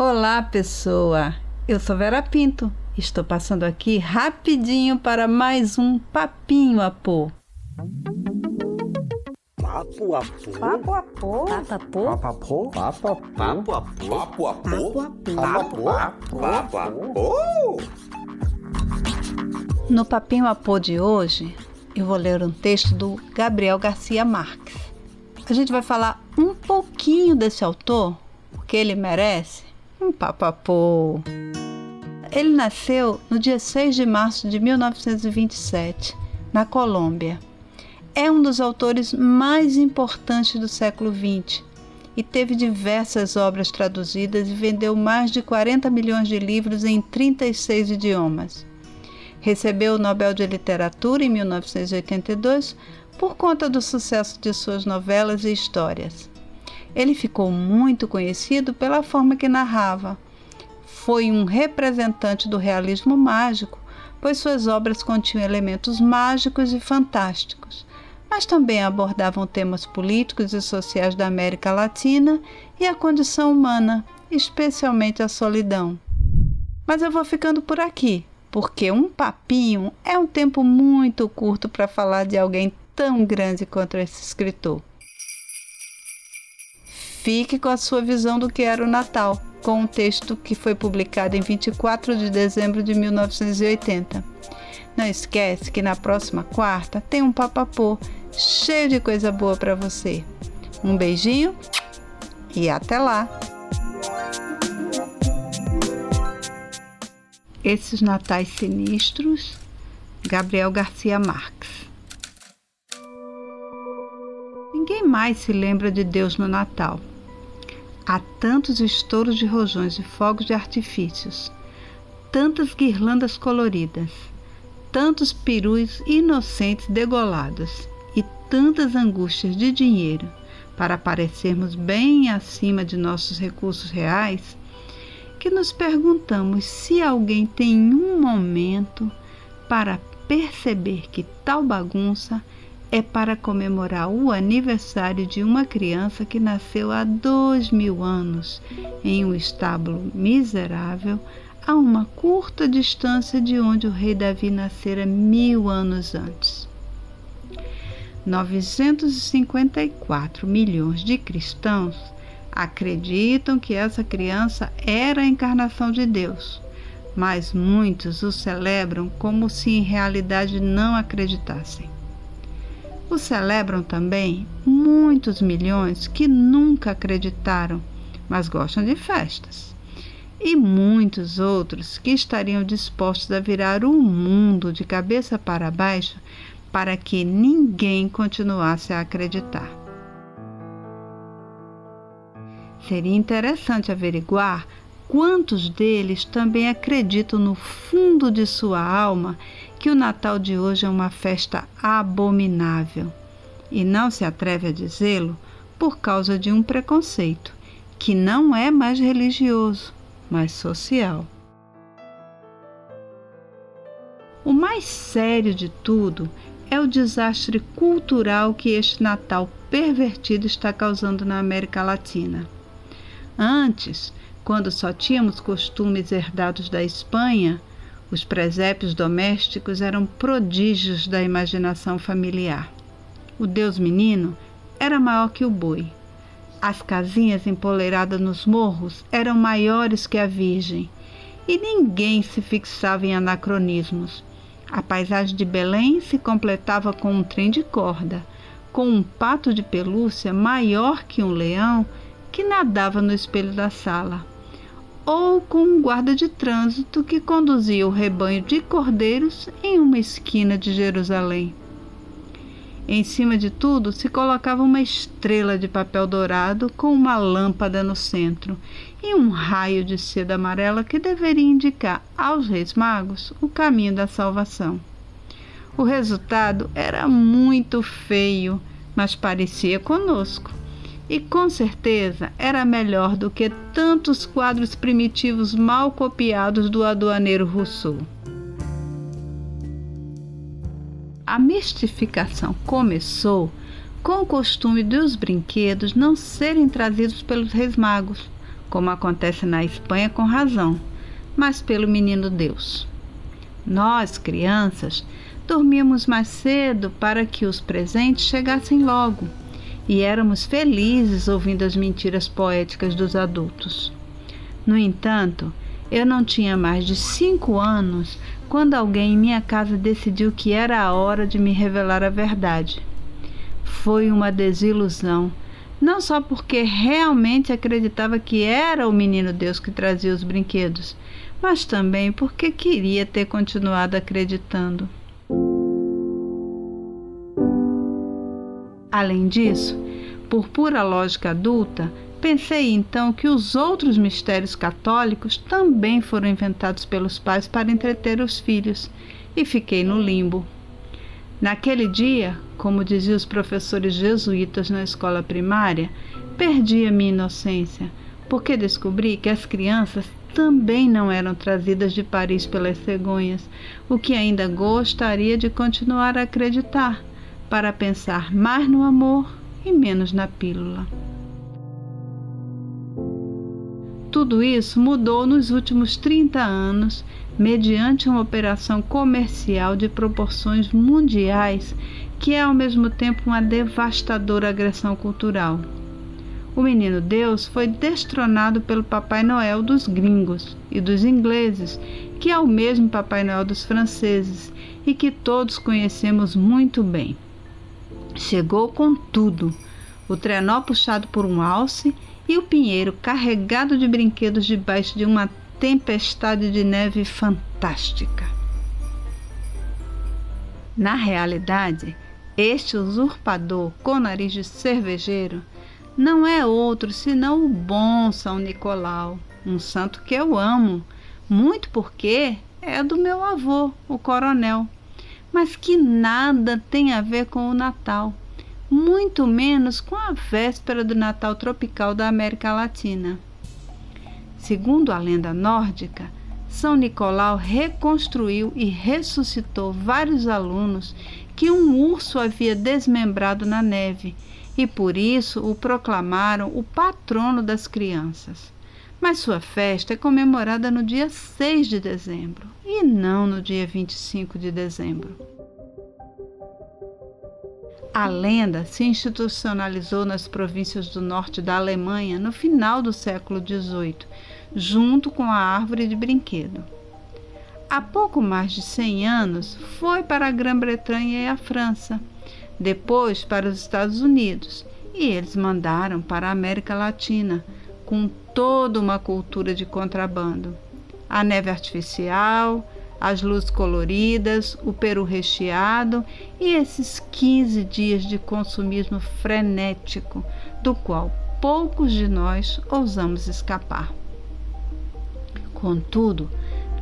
Olá, pessoa! Eu sou Vera Pinto. Estou passando aqui rapidinho para mais um Papinho a Pô. Papo a pô. Papo a pô. Papo a pô. Papo a. Papo a. Papo. Papo. No Papinho a Pô de hoje, eu vou ler um texto do Gabriel Garcia Marques. A gente vai falar um pouquinho desse autor, porque ele merece, um papo a pô. Ele nasceu no dia 6 de março de 1927, na Colômbia. É um dos autores mais importantes do século XX e teve diversas obras traduzidas e vendeu mais de 40 milhões de livros em 36 idiomas. Recebeu o Nobel de Literatura em 1982 por conta do sucesso de suas novelas e histórias. Ele ficou muito conhecido pela forma que narrava. Foi um representante do realismo mágico, pois suas obras continham elementos mágicos e fantásticos, mas também abordavam temas políticos e sociais da América Latina e a condição humana, especialmente a solidão. Mas eu vou ficando por aqui, porque um papinho é um tempo muito curto para falar de alguém tão grande quanto esse escritor. Fique com a sua visão do que era o Natal, com um texto que foi publicado em 24 de dezembro de 1980. Não esquece que na próxima quarta tem um papapô cheio de coisa boa para você. Um beijinho e até lá! Esses Natais Sinistros, Gabriel Garcia Marques. Ninguém mais se lembra de Deus no Natal. Há tantos estouros de rojões e fogos de artifícios, tantas guirlandas coloridas, tantos perus inocentes degolados e tantas angústias de dinheiro para parecermos bem acima de nossos recursos reais que nos perguntamos se alguém tem um momento para perceber que tal bagunça é para comemorar o aniversário de uma criança que nasceu há dois mil anos em um estábulo miserável a uma curta distância de onde o rei Davi nascera mil anos antes. 954 milhões de cristãos acreditam que essa criança era a encarnação de Deus, mas muitos o celebram como se em realidade não acreditassem. O celebram também muitos milhões que nunca acreditaram, mas gostam de festas. E muitos outros que estariam dispostos a virar o mundo de cabeça para baixo para que ninguém continuasse a acreditar. Seria interessante averiguar quantos deles também acreditam no fundo de sua alma que o Natal de hoje é uma festa abominável e não se atreve a dizê-lo por causa de um preconceito que não é mais religioso, mas social. O mais sério de tudo é o desastre cultural que este Natal pervertido está causando na América Latina. Antes, quando só tínhamos costumes herdados da Espanha, os presépios domésticos eram prodígios da imaginação familiar. O Deus menino era maior que o boi. As casinhas empoleiradas nos morros eram maiores que a Virgem. E ninguém se fixava em anacronismos. A paisagem de Belém se completava com um trem de corda, com um pato de pelúcia maior que um leão que nadava no espelho da sala, ou com um guarda de trânsito que conduzia o rebanho de cordeiros em uma esquina de Jerusalém. Em cima de tudo se colocava uma estrela de papel dourado com uma lâmpada no centro e um raio de seda amarela que deveria indicar aos reis magos o caminho da salvação. O resultado era muito feio, mas parecia conosco e com certeza era melhor do que tantos quadros primitivos mal copiados do aduaneiro Rousseau. A mistificação começou com o costume dos brinquedos não serem trazidos pelos reis magos, como acontece na Espanha com razão, mas pelo menino Deus. Nós, crianças, dormíamos mais cedo para que os presentes chegassem logo e éramos felizes ouvindo as mentiras poéticas dos adultos. No entanto, eu não tinha mais de cinco anos quando alguém em minha casa decidiu que era a hora de me revelar a verdade. Foi uma desilusão, não só porque realmente acreditava que era o menino Deus que trazia os brinquedos, mas também porque queria ter continuado acreditando. Além disso, por pura lógica adulta, pensei então que os outros mistérios católicos também foram inventados pelos pais para entreter os filhos e fiquei no limbo. Naquele dia, como diziam os professores jesuítas na escola primária, perdi a minha inocência, porque descobri que as crianças também não eram trazidas de Paris pelas cegonhas, o que ainda gostaria de continuar a acreditar, para pensar mais no amor e menos na pílula. Tudo isso mudou nos últimos 30 anos, mediante uma operação comercial de proporções mundiais que é ao mesmo tempo uma devastadora agressão cultural. O menino Deus foi destronado pelo Papai Noel dos gringos e dos ingleses, que é o mesmo Papai Noel dos franceses e que todos conhecemos muito bem. Chegou com tudo: o trenó puxado por um alce e o pinheiro carregado de brinquedos debaixo de uma tempestade de neve fantástica. Na realidade, este usurpador com nariz de cervejeiro não é outro senão o bom São Nicolau, um santo que eu amo, muito porque é do meu avô, o coronel mas que nada tem a ver com o Natal, muito menos com a véspera do Natal tropical da América Latina. Segundo a lenda nórdica, São Nicolau reconstruiu e ressuscitou vários alunos que um urso havia desmembrado na neve e por isso o proclamaram o patrono das crianças mas sua festa é comemorada no dia 6 de dezembro e não no dia 25 de dezembro. A lenda se institucionalizou nas províncias do norte da Alemanha no final do século XVIII, junto com a árvore de brinquedo. Há pouco mais de 100 anos, foi para a Grã-Bretanha e a França, depois para os Estados Unidos, e eles mandaram para a América Latina, com toda uma cultura de contrabando. A neve artificial, as luzes coloridas, o peru recheado e esses 15 dias de consumismo frenético, do qual poucos de nós ousamos escapar. Contudo,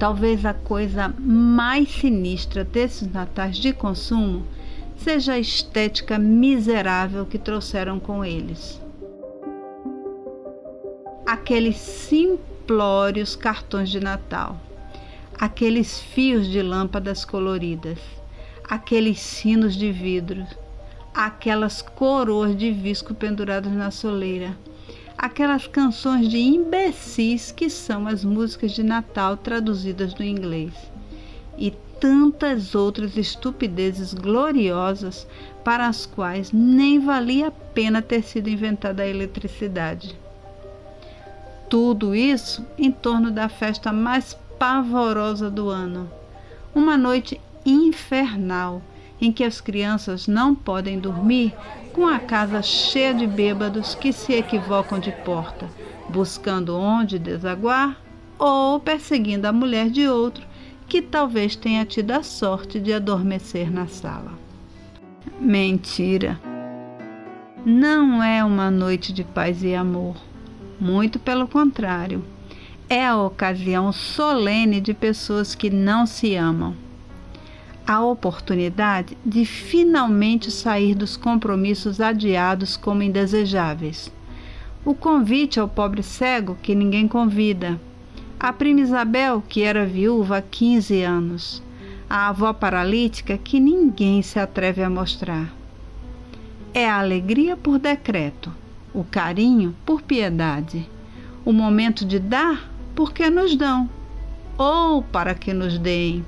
talvez a coisa mais sinistra desses natais de consumo seja a estética miserável que trouxeram com eles aqueles simplórios cartões de Natal, aqueles fios de lâmpadas coloridas, aqueles sinos de vidro, aquelas coroas de visco penduradas na soleira, aquelas canções de imbecis que são as músicas de Natal traduzidas do inglês, e tantas outras estupidezes gloriosas para as quais nem valia a pena ter sido inventada a eletricidade. Tudo isso em torno da festa mais pavorosa do ano. Uma noite infernal em que as crianças não podem dormir com a casa cheia de bêbados que se equivocam de porta, buscando onde desaguar ou perseguindo a mulher de outro que talvez tenha tido a sorte de adormecer na sala. Mentira! Não é uma noite de paz e amor muito pelo contrário. É a ocasião solene de pessoas que não se amam. A oportunidade de finalmente sair dos compromissos adiados como indesejáveis. O convite ao pobre cego que ninguém convida. A prima Isabel, que era viúva há 15 anos. A avó paralítica que ninguém se atreve a mostrar. É a alegria por decreto o carinho por piedade, O momento de dar, porque nos dão, ou para que nos deem,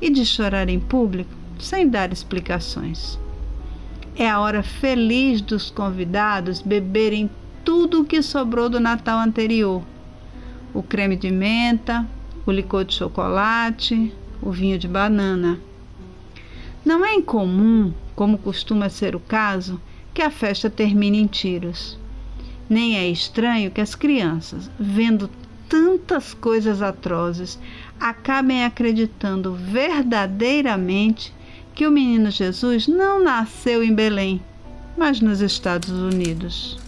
e de chorar em público, sem dar explicações. É a hora feliz dos convidados beberem tudo o que sobrou do Natal anterior: o creme de menta, o licor de chocolate, o vinho de banana. Não é incomum, como costuma ser o caso, que a festa termine em tiros. Nem é estranho que as crianças, vendo tantas coisas atrozes, acabem acreditando verdadeiramente que o menino Jesus não nasceu em Belém, mas nos Estados Unidos.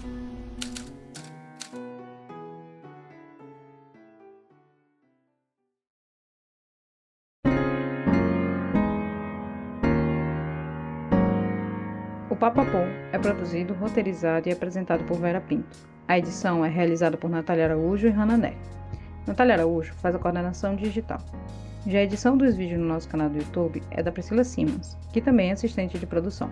O Papapô é produzido, roteirizado e apresentado por Vera Pinto. A edição é realizada por Natália Araújo e Hanna Nery. Natália Araújo faz a coordenação digital. Já a edição dos vídeos no nosso canal do YouTube é da Priscila Simas, que também é assistente de produção.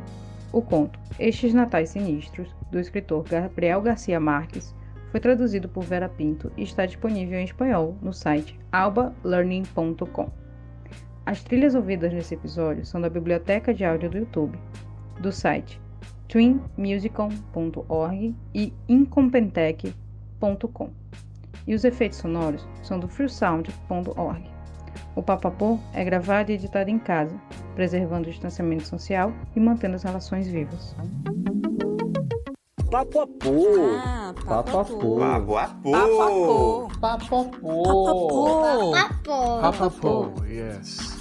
O conto Estes Natais Sinistros, do escritor Gabriel Garcia Marques, foi traduzido por Vera Pinto e está disponível em espanhol no site albalearning.com. As trilhas ouvidas nesse episódio são da biblioteca de áudio do YouTube, do site twinmusicon.org e incompetech.com. E os efeitos sonoros são do freesound.org. O Papapô é gravado e editado em casa, preservando o distanciamento social e mantendo as relações vivas. Papoapô. Ah, Papapu. Papoapô. Papapô. Papapu. Papapô. Papapu. Yes.